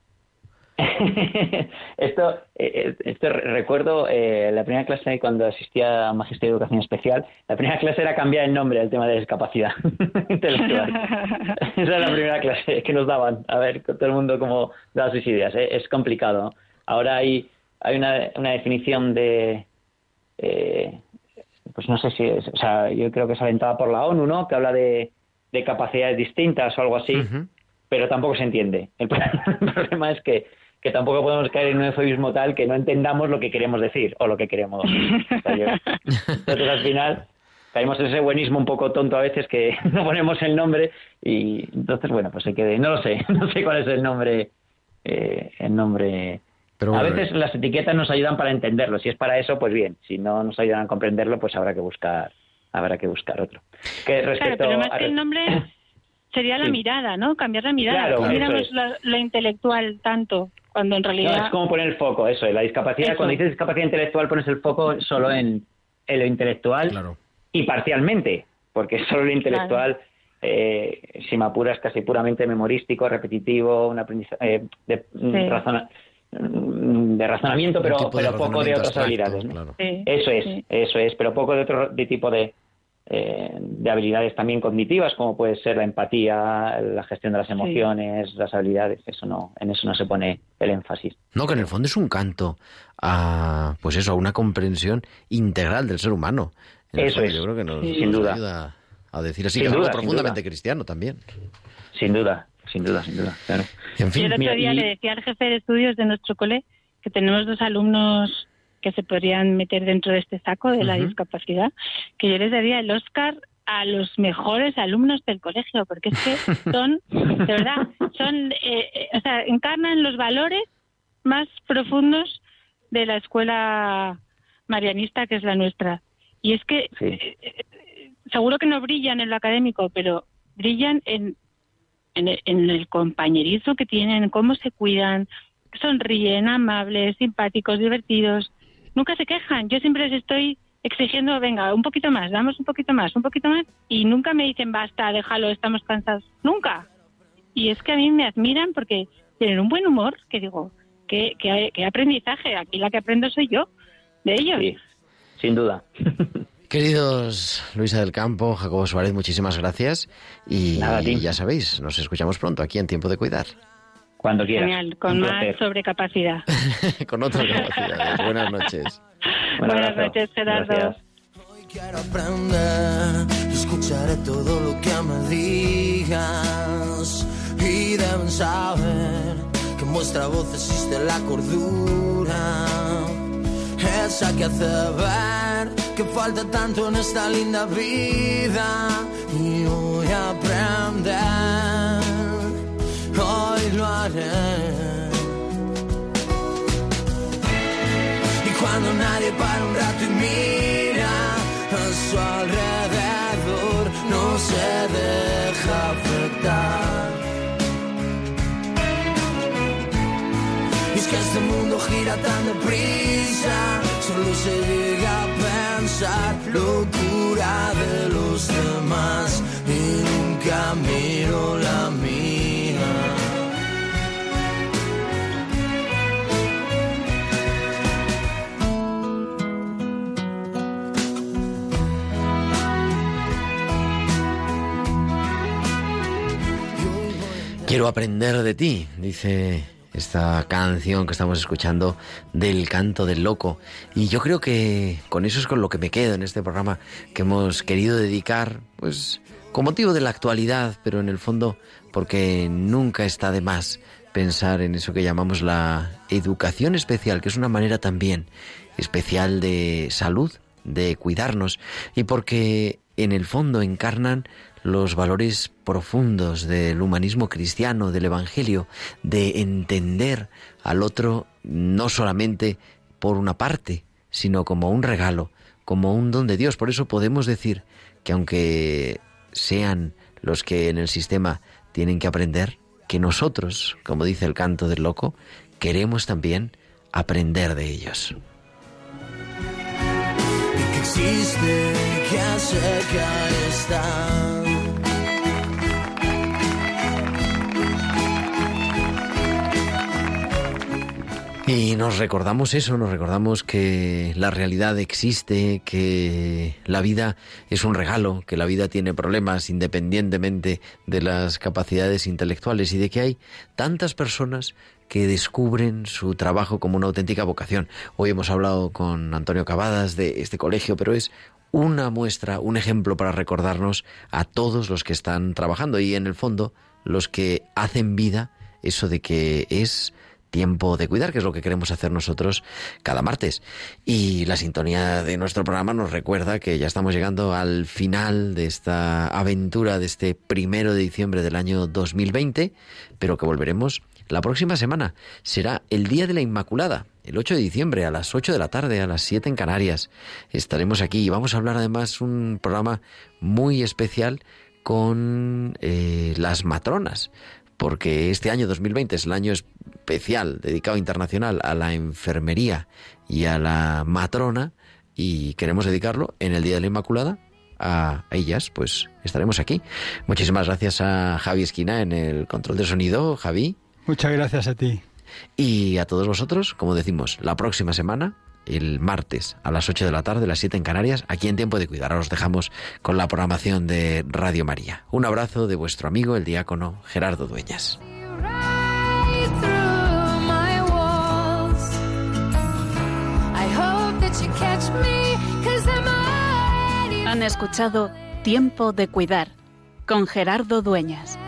esto, eh, esto recuerdo eh, la primera clase cuando asistía a Magisterio de Educación Especial, la primera clase era cambiar el nombre al tema de discapacidad Esa era la primera clase que nos daban, a ver, todo el mundo cómo da sus ideas. ¿eh? Es complicado. Ahora hay, hay una, una definición de, eh, pues no sé si es, o sea, yo creo que es alentada por la ONU, ¿no? Que habla de, de capacidades distintas o algo así, pero tampoco se entiende. el problema es que que tampoco podemos caer en un eufemismo tal que no entendamos lo que queremos decir o lo que queremos. Entonces al final caemos en ese buenismo un poco tonto a veces que no ponemos el nombre y entonces bueno pues se quede. No lo sé no sé cuál es el nombre eh, el nombre. A veces las etiquetas nos ayudan para entenderlo. Si es para eso pues bien. Si no nos ayudan a comprenderlo pues habrá que buscar habrá que buscar otro. Que claro, pero más que el nombre sería la mirada no cambiar la mirada. No miramos lo intelectual tanto cuando en realidad... es como poner el foco, eso, la discapacidad, cuando dices discapacidad intelectual pones el foco solo en, lo intelectual y parcialmente, porque solo lo intelectual, eh, si me apuras, casi puramente memorístico, repetitivo, un aprendizaje eh, de, mm, de razonamiento, pero, pero poco de otras habilidades. eso es, eso es, pero poco de otro de tipo de, eh, de habilidades también cognitivas, como puede ser la empatía, la gestión de las emociones, las habilidades. Eso no, en eso no se pone el énfasis. No, que en el fondo es un canto a, pues eso, a una comprensión integral del ser humano. eso es. Yo creo que nos, sin duda. ayuda a decir así, que es algo profundamente cristiano también. Sin duda, sin duda, sin duda. Claro. En fin, el otro día le decía al jefe de estudios de nuestro cole que tenemos dos alumnos que se podrían meter dentro de este saco de la discapacidad, que yo les daría el Oscar a los mejores alumnos del colegio, porque es que son, de verdad, son, eh, eh, o sea, encarnan los valores más profundos de la escuela marianista que es la nuestra. Y es que eh, seguro que no brillan en lo académico, pero brillan en, en, en el compañerismo que tienen, cómo se cuidan, sonríen, amables, simpáticos, divertidos nunca se quejan. Yo siempre les estoy exigiendo, venga, un poquito más, damos un poquito más, un poquito más, y nunca me dicen, basta, déjalo, estamos cansados. Nunca. Y es que a mí me admiran porque tienen un buen humor, que digo, qué, qué, aprendizaje, aquí la que aprendo soy yo, de ellos. Sí, sin duda. Queridos Luisa del Campo, Jacobo Suárez, muchísimas gracias. Y, y ya sabéis, nos escuchamos pronto aquí en Tiempo de Cuidar. Cuando quieras. Genial, con más sobrecapacidad. con otra capacidad. Buenas noches. Buenas noches, Gerardo. Hoy quiero aprender, escucharé todo lo que me digas y deben saber que en vuestra voz existe la cordura, esa que hace ver que falta tanto en esta linda vida y voy a aprender lo haré. Y cuando nadie para un rato y mira a su alrededor, no se deja afectar. Y es que este mundo gira tan deprisa, solo se llega a pensar locura de los demás y nunca miro la mía. Quiero aprender de ti, dice esta canción que estamos escuchando del canto del loco. Y yo creo que con eso es con lo que me quedo en este programa que hemos querido dedicar, pues, con motivo de la actualidad, pero en el fondo porque nunca está de más pensar en eso que llamamos la educación especial, que es una manera también especial de salud, de cuidarnos, y porque en el fondo encarnan los valores profundos del humanismo cristiano, del Evangelio, de entender al otro no solamente por una parte, sino como un regalo, como un don de Dios. Por eso podemos decir que aunque sean los que en el sistema tienen que aprender, que nosotros, como dice el canto del loco, queremos también aprender de ellos. existe, que Y nos recordamos eso, nos recordamos que la realidad existe, que la vida es un regalo, que la vida tiene problemas independientemente de las capacidades intelectuales y de que hay tantas personas que descubren su trabajo como una auténtica vocación. Hoy hemos hablado con Antonio Cavadas de este colegio, pero es una muestra, un ejemplo para recordarnos a todos los que están trabajando y en el fondo los que hacen vida eso de que es tiempo de cuidar, que es lo que queremos hacer nosotros cada martes. Y la sintonía de nuestro programa nos recuerda que ya estamos llegando al final de esta aventura de este primero de diciembre del año 2020, pero que volveremos la próxima semana. Será el Día de la Inmaculada, el 8 de diciembre a las 8 de la tarde, a las 7 en Canarias. Estaremos aquí y vamos a hablar además un programa muy especial con eh, las matronas, porque este año 2020 es el año especial dedicado internacional a la enfermería y a la matrona y queremos dedicarlo en el Día de la Inmaculada a ellas, pues estaremos aquí. Muchísimas gracias a Javi Esquina en el control de sonido, Javi. Muchas gracias a ti. Y a todos vosotros, como decimos, la próxima semana, el martes a las 8 de la tarde, las 7 en Canarias, aquí en Tiempo de Cuidar. Ahora os dejamos con la programación de Radio María. Un abrazo de vuestro amigo, el diácono Gerardo Dueñas. Han escuchado Tiempo de Cuidar con Gerardo Dueñas.